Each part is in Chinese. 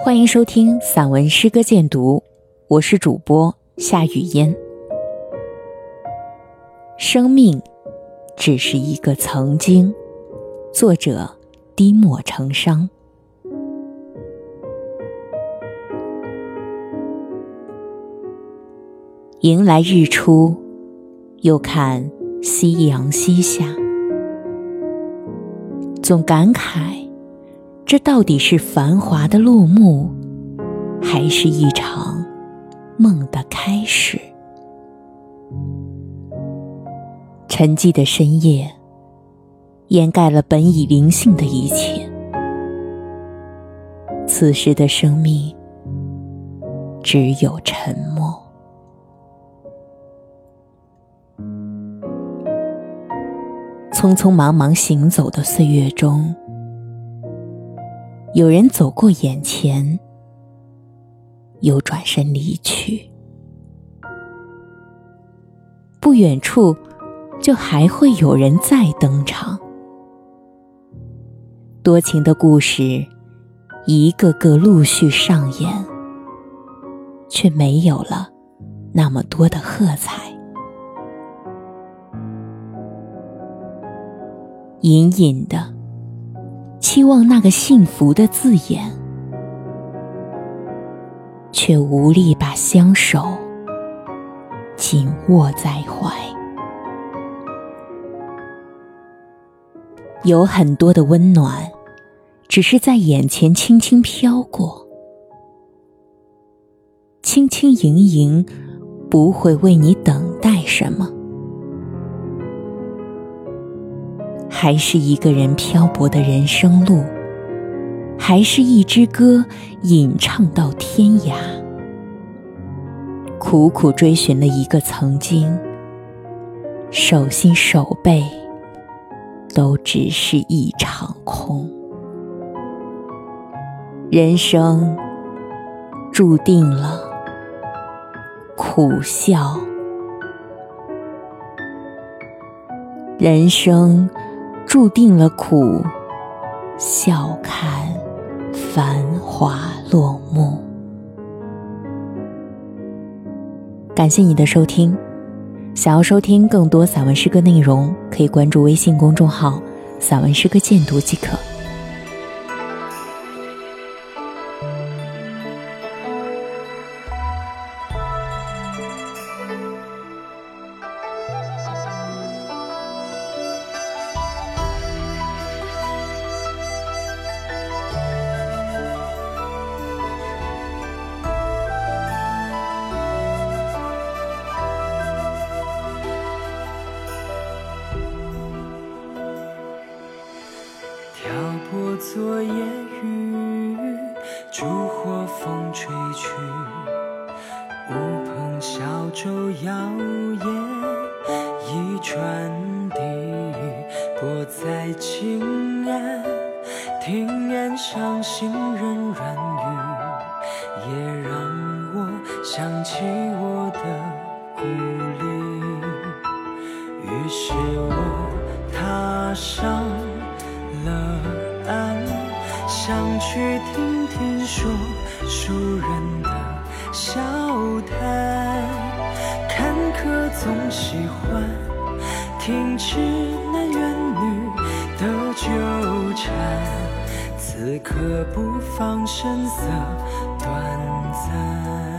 欢迎收听散文诗歌鉴读，我是主播夏雨嫣。生命只是一个曾经，作者低墨成伤。迎来日出，又看夕阳西下，总感慨。这到底是繁华的落幕，还是一场梦的开始？沉寂的深夜，掩盖了本已灵性的一切。此时的生命，只有沉默。匆匆忙忙行走的岁月中。有人走过眼前，又转身离去。不远处，就还会有人再登场。多情的故事，一个个陆续上演，却没有了那么多的喝彩。隐隐的。期望那个幸福的字眼，却无力把相守紧握在怀。有很多的温暖，只是在眼前轻轻飘过，轻轻盈盈，不会为你等待什么。还是一个人漂泊的人生路，还是一支歌吟唱到天涯，苦苦追寻了一个曾经，手心手背都只是一场空。人生注定了苦笑，人生。注定了苦，笑看繁华落幕。感谢你的收听，想要收听更多散文诗歌内容，可以关注微信公众号“散文诗歌鉴读”即可。烛火风吹去，乌篷小舟摇曳一船笛，泊在青岸，听岸上行人软语，也让我想起我的故里。于是我说书人的笑谈，坎坷总喜欢听痴男怨女的纠缠，此刻不妨声色短暂。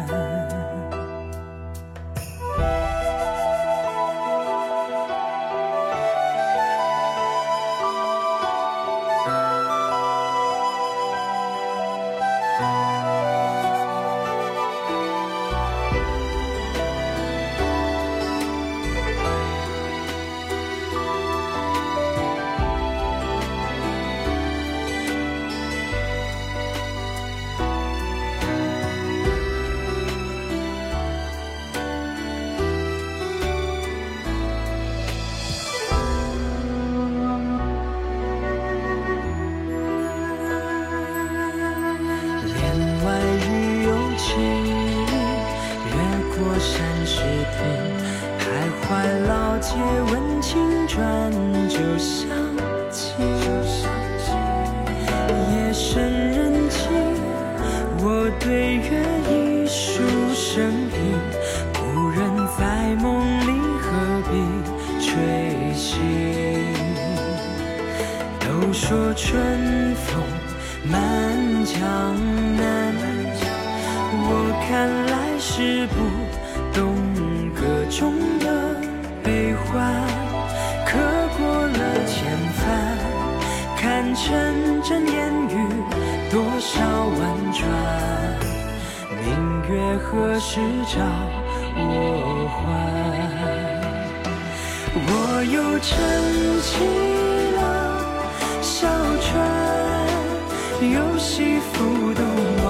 借问青砖酒香起，夜深人静，我对月一书生平，故人在梦里何必吹醒？都说春风满江南，我看来是不。月何时照我还？我又撑起了小船，又西浮东望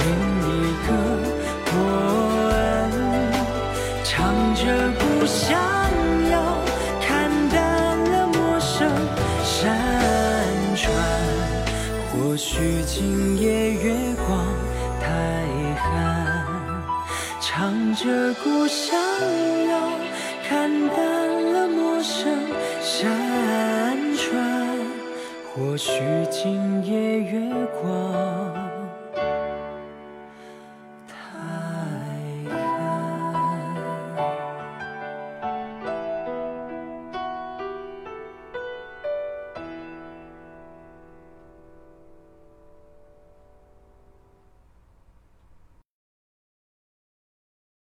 另一个波岸，唱着故乡谣，看淡了陌生山川。或许今夜月光太寒，唱着故乡谣，看淡了陌生山川。或许今夜月光